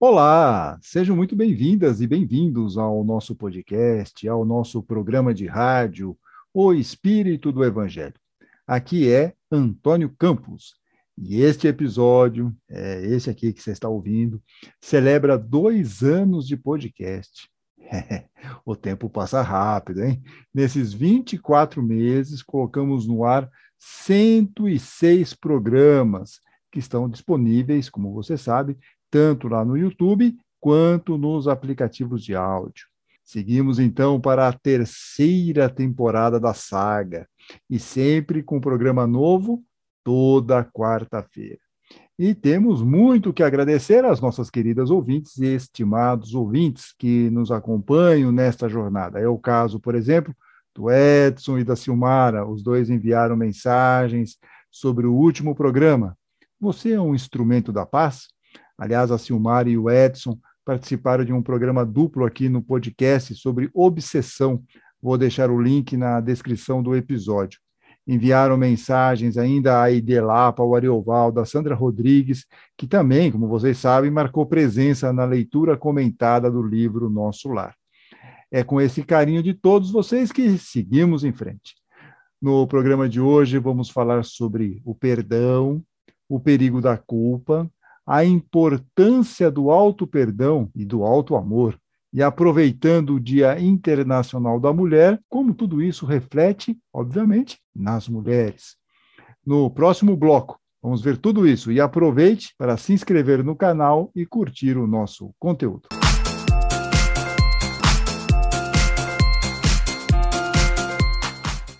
Olá, sejam muito bem-vindas e bem-vindos ao nosso podcast, ao nosso programa de rádio, O Espírito do Evangelho. Aqui é Antônio Campos e este episódio, é esse aqui que você está ouvindo, celebra dois anos de podcast. o tempo passa rápido, hein? Nesses 24 meses, colocamos no ar 106 programas que estão disponíveis, como você sabe, tanto lá no YouTube quanto nos aplicativos de áudio. Seguimos então para a terceira temporada da saga, e sempre com programa novo toda quarta-feira. E temos muito que agradecer às nossas queridas ouvintes e estimados ouvintes que nos acompanham nesta jornada. É o caso, por exemplo, do Edson e da Silmara. Os dois enviaram mensagens sobre o último programa. Você é um instrumento da paz? Aliás, a Silmara e o Edson participaram de um programa duplo aqui no podcast sobre obsessão. Vou deixar o link na descrição do episódio. Enviaram mensagens ainda a Idelapa, ao Ariovaldo, a Sandra Rodrigues, que também, como vocês sabem, marcou presença na leitura comentada do livro Nosso Lar. É com esse carinho de todos vocês que seguimos em frente. No programa de hoje, vamos falar sobre o perdão, o perigo da culpa, a importância do alto perdão e do alto amor, e aproveitando o Dia Internacional da Mulher, como tudo isso reflete, obviamente, nas mulheres. No próximo bloco, vamos ver tudo isso e aproveite para se inscrever no canal e curtir o nosso conteúdo.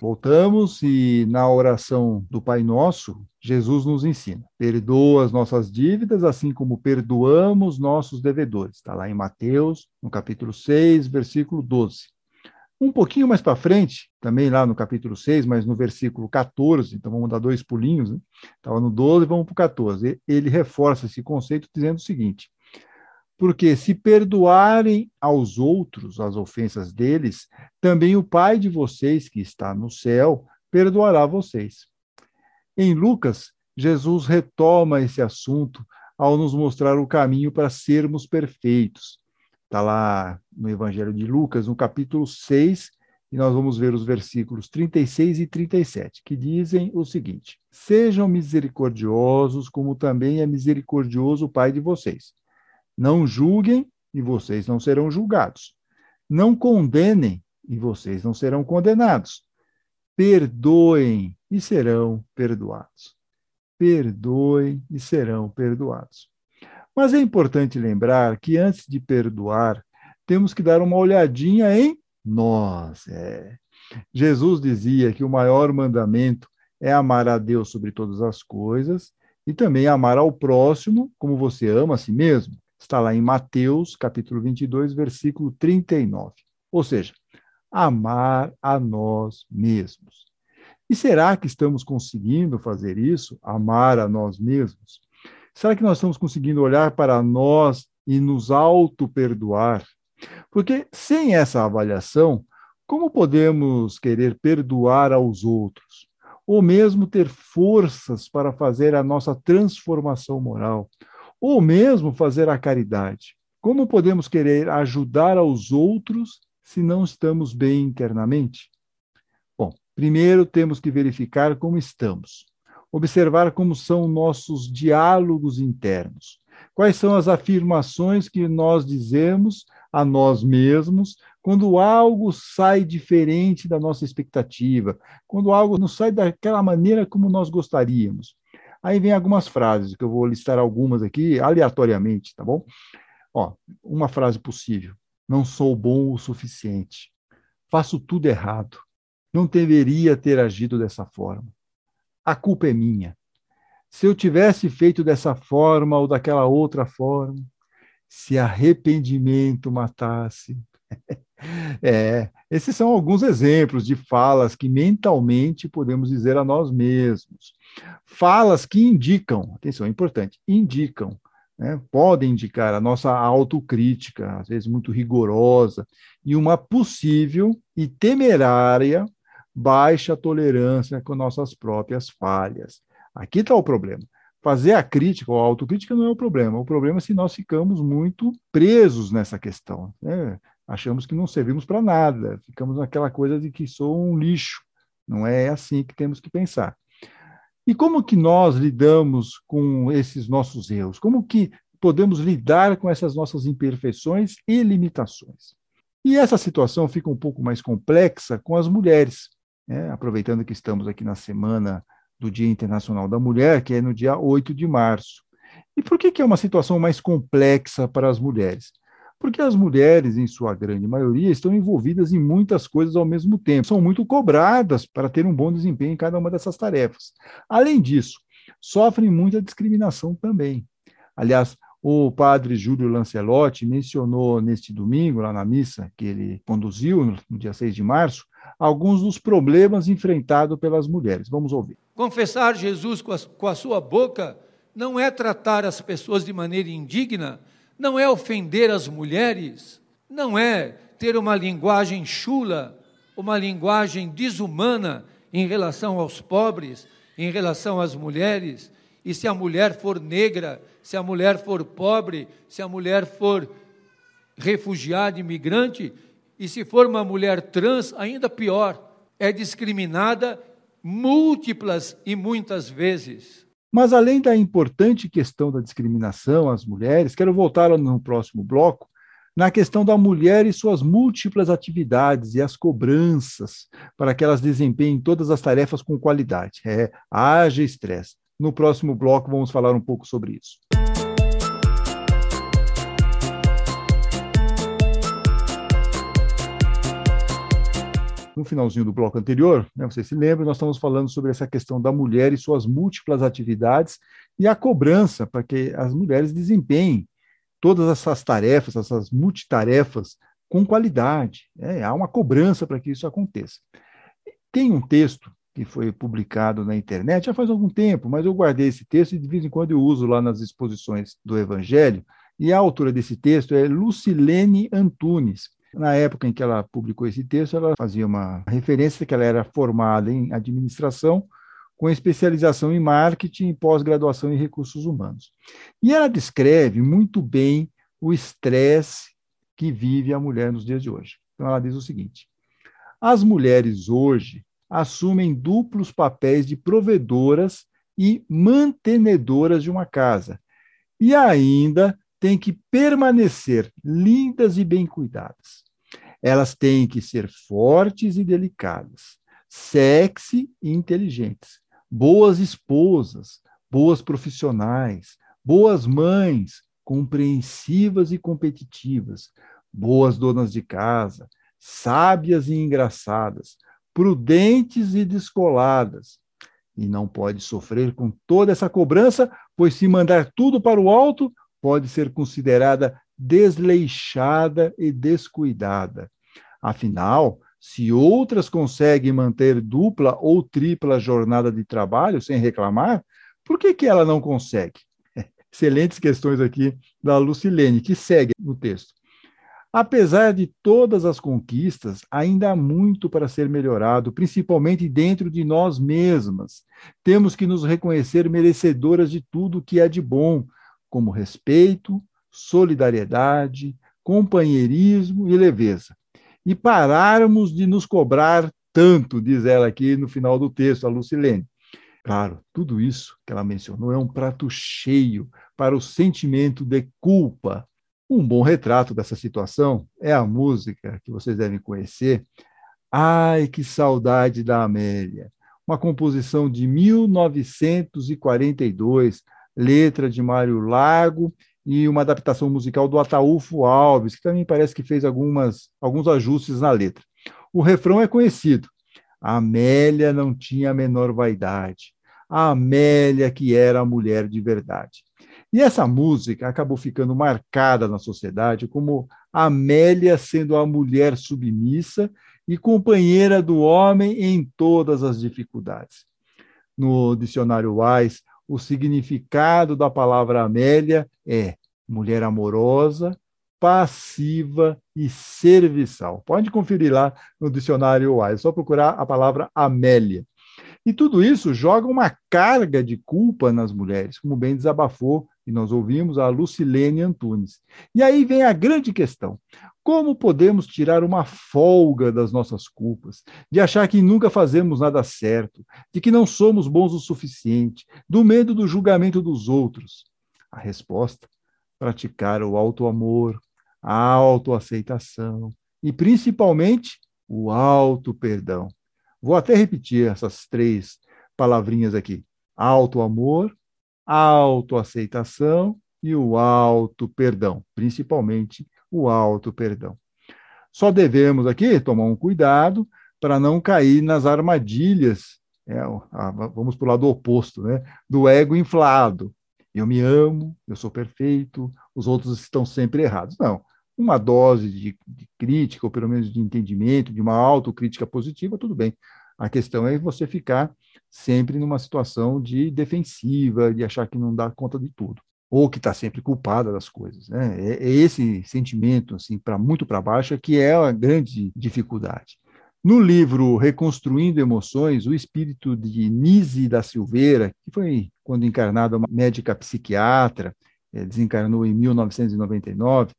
Voltamos e na oração do Pai Nosso, Jesus nos ensina: perdoa as nossas dívidas, assim como perdoamos nossos devedores. Está lá em Mateus, no capítulo 6, versículo 12. Um pouquinho mais para frente, também lá no capítulo 6, mas no versículo 14, então vamos dar dois pulinhos, né? Estava no 12, vamos para o 14. Ele reforça esse conceito dizendo o seguinte: porque se perdoarem aos outros as ofensas deles, também o Pai de vocês que está no céu perdoará vocês. Em Lucas, Jesus retoma esse assunto ao nos mostrar o caminho para sermos perfeitos. Está lá no Evangelho de Lucas, no capítulo 6, e nós vamos ver os versículos 36 e 37, que dizem o seguinte: Sejam misericordiosos, como também é misericordioso o Pai de vocês. Não julguem e vocês não serão julgados. Não condenem e vocês não serão condenados. Perdoem e serão perdoados. Perdoem e serão perdoados. Mas é importante lembrar que antes de perdoar, temos que dar uma olhadinha em nós. É. Jesus dizia que o maior mandamento é amar a Deus sobre todas as coisas e também amar ao próximo como você ama a si mesmo. Está lá em Mateus, capítulo 22, versículo 39. Ou seja, amar a nós mesmos. E será que estamos conseguindo fazer isso? Amar a nós mesmos? Será que nós estamos conseguindo olhar para nós e nos auto-perdoar? Porque sem essa avaliação, como podemos querer perdoar aos outros? Ou mesmo ter forças para fazer a nossa transformação moral? Ou mesmo fazer a caridade. Como podemos querer ajudar aos outros se não estamos bem internamente? Bom, primeiro temos que verificar como estamos, observar como são nossos diálogos internos, quais são as afirmações que nós dizemos a nós mesmos quando algo sai diferente da nossa expectativa, quando algo não sai daquela maneira como nós gostaríamos. Aí vem algumas frases, que eu vou listar algumas aqui aleatoriamente, tá bom? Ó, uma frase possível. Não sou bom o suficiente. Faço tudo errado. Não deveria ter agido dessa forma. A culpa é minha. Se eu tivesse feito dessa forma ou daquela outra forma, se arrependimento matasse. é, esses são alguns exemplos de falas que mentalmente podemos dizer a nós mesmos. Falas que indicam, atenção, é importante, indicam, né, podem indicar a nossa autocrítica, às vezes muito rigorosa, e uma possível e temerária baixa tolerância com nossas próprias falhas. Aqui está o problema. fazer a crítica ou a autocrítica não é o problema. O problema é se nós ficamos muito presos nessa questão. Né? Achamos que não servimos para nada, ficamos naquela coisa de que sou um lixo. Não é assim que temos que pensar. E como que nós lidamos com esses nossos erros? Como que podemos lidar com essas nossas imperfeições e limitações? E essa situação fica um pouco mais complexa com as mulheres. Né? Aproveitando que estamos aqui na semana do Dia Internacional da Mulher, que é no dia 8 de março. E por que, que é uma situação mais complexa para as mulheres? Porque as mulheres, em sua grande maioria, estão envolvidas em muitas coisas ao mesmo tempo, são muito cobradas para ter um bom desempenho em cada uma dessas tarefas. Além disso, sofrem muita discriminação também. Aliás, o padre Júlio Lancelotti mencionou neste domingo, lá na missa que ele conduziu, no dia 6 de março, alguns dos problemas enfrentados pelas mulheres. Vamos ouvir. Confessar Jesus com a, com a sua boca não é tratar as pessoas de maneira indigna, não é ofender as mulheres, não é ter uma linguagem chula, uma linguagem desumana em relação aos pobres, em relação às mulheres. E se a mulher for negra, se a mulher for pobre, se a mulher for refugiada, imigrante, e se for uma mulher trans, ainda pior, é discriminada múltiplas e muitas vezes. Mas além da importante questão da discriminação às mulheres, quero voltar no próximo bloco na questão da mulher e suas múltiplas atividades e as cobranças para que elas desempenhem todas as tarefas com qualidade. É, haja estresse. No próximo bloco vamos falar um pouco sobre isso. No finalzinho do bloco anterior, né, você se lembra, nós estamos falando sobre essa questão da mulher e suas múltiplas atividades e a cobrança para que as mulheres desempenhem todas essas tarefas, essas multitarefas, com qualidade. Né? Há uma cobrança para que isso aconteça. Tem um texto que foi publicado na internet já faz algum tempo, mas eu guardei esse texto e de vez em quando eu uso lá nas exposições do Evangelho. E a autora desse texto é Lucilene Antunes. Na época em que ela publicou esse texto, ela fazia uma referência que ela era formada em administração, com especialização em marketing e pós-graduação em recursos humanos. E ela descreve muito bem o estresse que vive a mulher nos dias de hoje. Então, ela diz o seguinte: as mulheres hoje assumem duplos papéis de provedoras e mantenedoras de uma casa, e ainda têm que permanecer lindas e bem cuidadas. Elas têm que ser fortes e delicadas, sexy e inteligentes, boas esposas, boas profissionais, boas mães, compreensivas e competitivas, boas donas de casa, sábias e engraçadas, prudentes e descoladas. E não pode sofrer com toda essa cobrança, pois se mandar tudo para o alto, pode ser considerada desleixada e descuidada. Afinal, se outras conseguem manter dupla ou tripla jornada de trabalho sem reclamar, por que, que ela não consegue? Excelentes questões aqui da Lucilene, que segue no texto. Apesar de todas as conquistas, ainda há muito para ser melhorado, principalmente dentro de nós mesmas. Temos que nos reconhecer merecedoras de tudo que é de bom, como respeito, solidariedade, companheirismo e leveza. E pararmos de nos cobrar tanto, diz ela aqui no final do texto, a Lucilene. Claro, tudo isso que ela mencionou é um prato cheio para o sentimento de culpa. Um bom retrato dessa situação é a música que vocês devem conhecer. Ai, que saudade da Amélia! Uma composição de 1942, letra de Mário Lago e uma adaptação musical do Ataúfo Alves, que também parece que fez algumas, alguns ajustes na letra. O refrão é conhecido. A Amélia não tinha a menor vaidade. A Amélia que era a mulher de verdade. E essa música acabou ficando marcada na sociedade como Amélia sendo a mulher submissa e companheira do homem em todas as dificuldades. No dicionário Wise, o significado da palavra Amélia é mulher amorosa, passiva e serviçal. Pode conferir lá no dicionário Wise, é só procurar a palavra Amélia. E tudo isso joga uma carga de culpa nas mulheres, como bem desabafou e nós ouvimos a Lucilene Antunes. E aí vem a grande questão: como podemos tirar uma folga das nossas culpas, de achar que nunca fazemos nada certo, de que não somos bons o suficiente, do medo do julgamento dos outros? A resposta: praticar o auto-amor, a autoaceitação e, principalmente, o auto-perdão. Vou até repetir essas três palavrinhas aqui: auto-amor, autoaceitação e o auto-perdão, principalmente o auto-perdão. Só devemos aqui tomar um cuidado para não cair nas armadilhas, é, vamos para o lado oposto, né, do ego inflado. Eu me amo, eu sou perfeito, os outros estão sempre errados. Não. Uma dose de, de crítica, ou pelo menos de entendimento, de uma autocrítica positiva, tudo bem. A questão é você ficar sempre numa situação de defensiva, de achar que não dá conta de tudo ou que está sempre culpada das coisas. Né? É, é esse sentimento, assim, para muito para baixo, é que é a grande dificuldade. No livro Reconstruindo Emoções, o espírito de Nise da Silveira, que foi quando encarnada uma médica psiquiatra, é, desencarnou em 1999,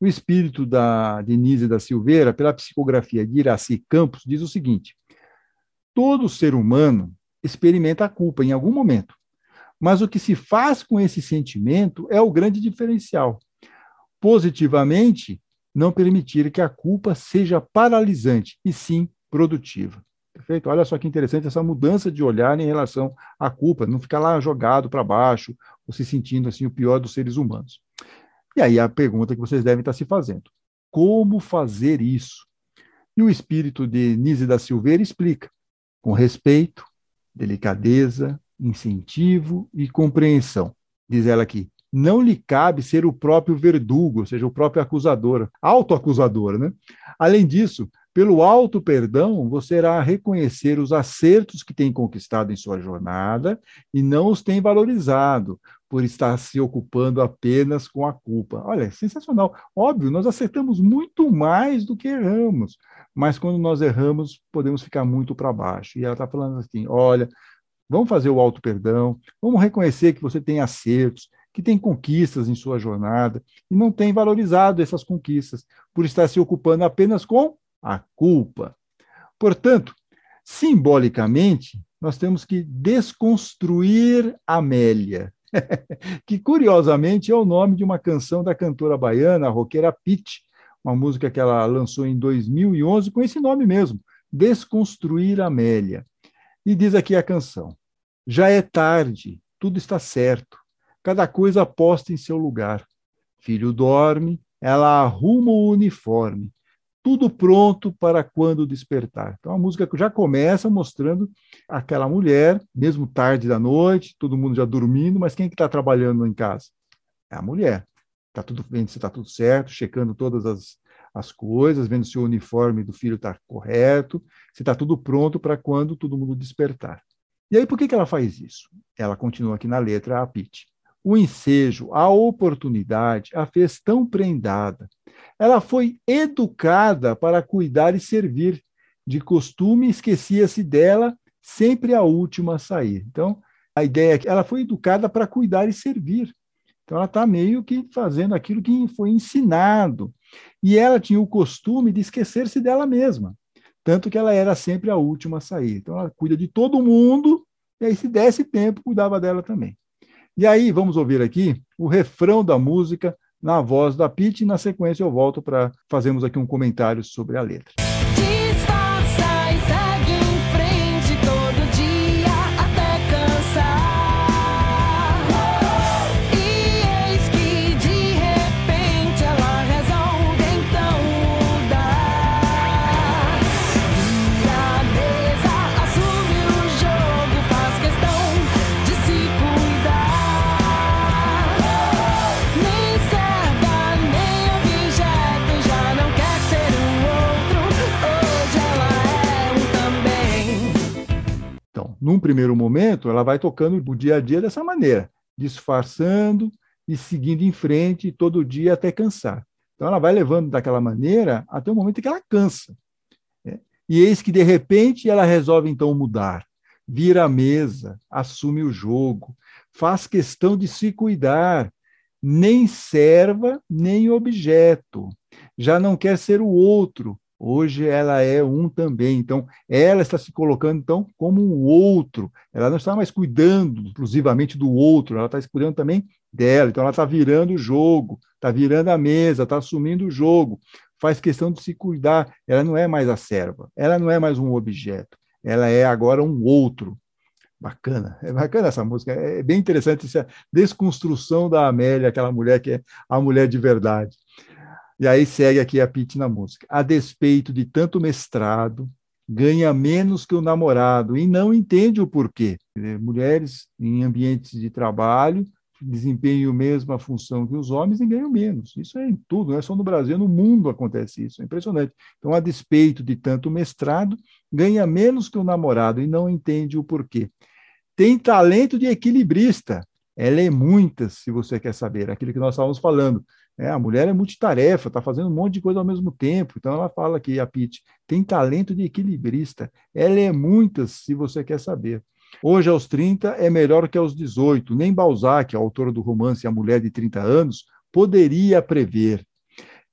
o espírito da Denise da Silveira, pela psicografia de Iraci Campos, diz o seguinte: todo ser humano experimenta a culpa em algum momento. Mas o que se faz com esse sentimento é o grande diferencial. Positivamente, não permitir que a culpa seja paralisante, e sim produtiva. Perfeito? Olha só que interessante essa mudança de olhar em relação à culpa, não ficar lá jogado para baixo, ou se sentindo assim o pior dos seres humanos. E aí a pergunta que vocês devem estar se fazendo: como fazer isso? E o espírito de Nise da Silveira explica: com respeito, delicadeza, incentivo e compreensão. Diz ela aqui, não lhe cabe ser o próprio verdugo, ou seja, o próprio acusador, autoacusador, né? Além disso, pelo alto perdão, você irá reconhecer os acertos que tem conquistado em sua jornada e não os tem valorizado por estar se ocupando apenas com a culpa. Olha, sensacional. Óbvio, nós acertamos muito mais do que erramos, mas quando nós erramos, podemos ficar muito para baixo. E ela está falando assim: olha, Vamos fazer o auto perdão, vamos reconhecer que você tem acertos, que tem conquistas em sua jornada e não tem valorizado essas conquistas por estar se ocupando apenas com a culpa. Portanto, simbolicamente, nós temos que desconstruir Amélia, que curiosamente é o nome de uma canção da cantora baiana, a roqueira Pitt, uma música que ela lançou em 2011 com esse nome mesmo, Desconstruir Amélia. E diz aqui a canção: Já é tarde, tudo está certo, cada coisa posta em seu lugar. Filho dorme, ela arruma o uniforme, tudo pronto para quando despertar. Então a música já começa mostrando aquela mulher, mesmo tarde da noite, todo mundo já dormindo, mas quem é que está trabalhando em casa? É a mulher. Está tudo bem, se está tudo certo, checando todas as, as coisas, vendo se o uniforme do filho está correto, se está tudo pronto para quando todo mundo despertar. E aí, por que, que ela faz isso? Ela continua aqui na letra a Pete. O ensejo, a oportunidade a fez tão prendada. Ela foi educada para cuidar e servir. De costume, esquecia-se dela, sempre a última a sair. Então, a ideia é que ela foi educada para cuidar e servir. Então, ela está meio que fazendo aquilo que foi ensinado. E ela tinha o costume de esquecer-se dela mesma. Tanto que ela era sempre a última a sair. Então, ela cuida de todo mundo, e aí, se desse tempo, cuidava dela também. E aí, vamos ouvir aqui o refrão da música na voz da Pete, e na sequência eu volto para fazermos aqui um comentário sobre a letra. Num primeiro momento, ela vai tocando o dia a dia dessa maneira, disfarçando e seguindo em frente todo dia até cansar. Então, ela vai levando daquela maneira até o momento que ela cansa. Né? E eis que, de repente, ela resolve, então, mudar. vira a mesa, assume o jogo, faz questão de se cuidar, nem serva, nem objeto. Já não quer ser o outro. Hoje ela é um também. Então, ela está se colocando então como um outro. Ela não está mais cuidando exclusivamente do outro, ela está cuidando também dela. Então, ela está virando o jogo, está virando a mesa, está assumindo o jogo. Faz questão de se cuidar. Ela não é mais a serva, ela não é mais um objeto. Ela é agora um outro. Bacana, é bacana essa música, é bem interessante essa desconstrução da Amélia, aquela mulher que é a mulher de verdade. E aí segue aqui a Pete na música. A despeito de tanto mestrado, ganha menos que o namorado e não entende o porquê. Mulheres em ambientes de trabalho desempenham a mesma função que os homens e ganham menos. Isso é em tudo, não é só no Brasil, no mundo acontece isso, é impressionante. Então, a despeito de tanto mestrado, ganha menos que o namorado e não entende o porquê tem talento de equilibrista. Ela é muitas, se você quer saber, aquilo que nós estávamos falando. É, a mulher é multitarefa, está fazendo um monte de coisa ao mesmo tempo. Então ela fala aqui, a Pete, tem talento de equilibrista. Ela é muitas, se você quer saber. Hoje, aos 30, é melhor que aos 18. Nem Balzac, autor do romance A Mulher de 30 Anos, poderia prever.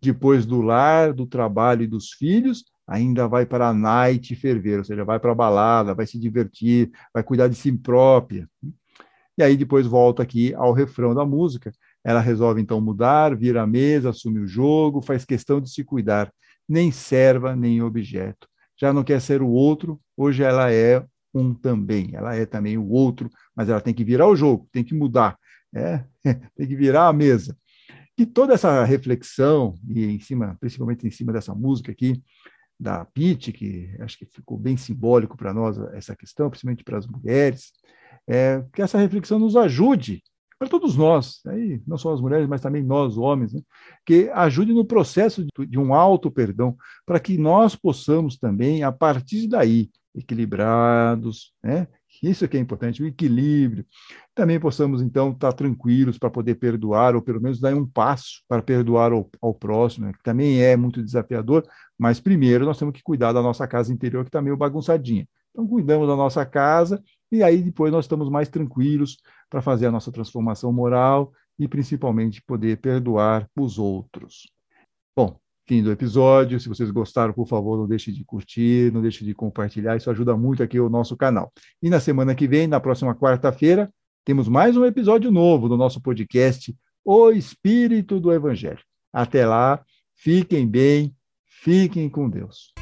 Depois do lar, do trabalho e dos filhos, ainda vai para a night ferver, ou seja, vai para a balada, vai se divertir, vai cuidar de si própria. E aí depois volta aqui ao refrão da música. Ela resolve então mudar, vira a mesa, assume o jogo, faz questão de se cuidar, nem serva, nem objeto. Já não quer ser o outro, hoje ela é um também. Ela é também o outro, mas ela tem que virar o jogo, tem que mudar, é? tem que virar a mesa. E toda essa reflexão, e em cima, principalmente em cima dessa música aqui, da Pitt, que acho que ficou bem simbólico para nós essa questão, principalmente para as mulheres, é, que essa reflexão nos ajude, para todos nós, aí, não só as mulheres, mas também nós, homens, né, que ajude no processo de, um alto perdão, para que nós possamos também, a partir daí, equilibrados, né, isso que é importante, o equilíbrio. Também possamos, então, estar tranquilos para poder perdoar, ou pelo menos dar um passo para perdoar ao, ao próximo, né, que também é muito desafiador, mas primeiro nós temos que cuidar da nossa casa interior, que está meio bagunçadinha. Então, cuidamos da nossa casa e aí depois nós estamos mais tranquilos para fazer a nossa transformação moral e principalmente poder perdoar os outros. Bom, fim do episódio. Se vocês gostaram, por favor, não deixe de curtir, não deixe de compartilhar, isso ajuda muito aqui o nosso canal. E na semana que vem, na próxima quarta-feira, temos mais um episódio novo do nosso podcast O Espírito do Evangelho. Até lá, fiquem bem Fiquem com Deus.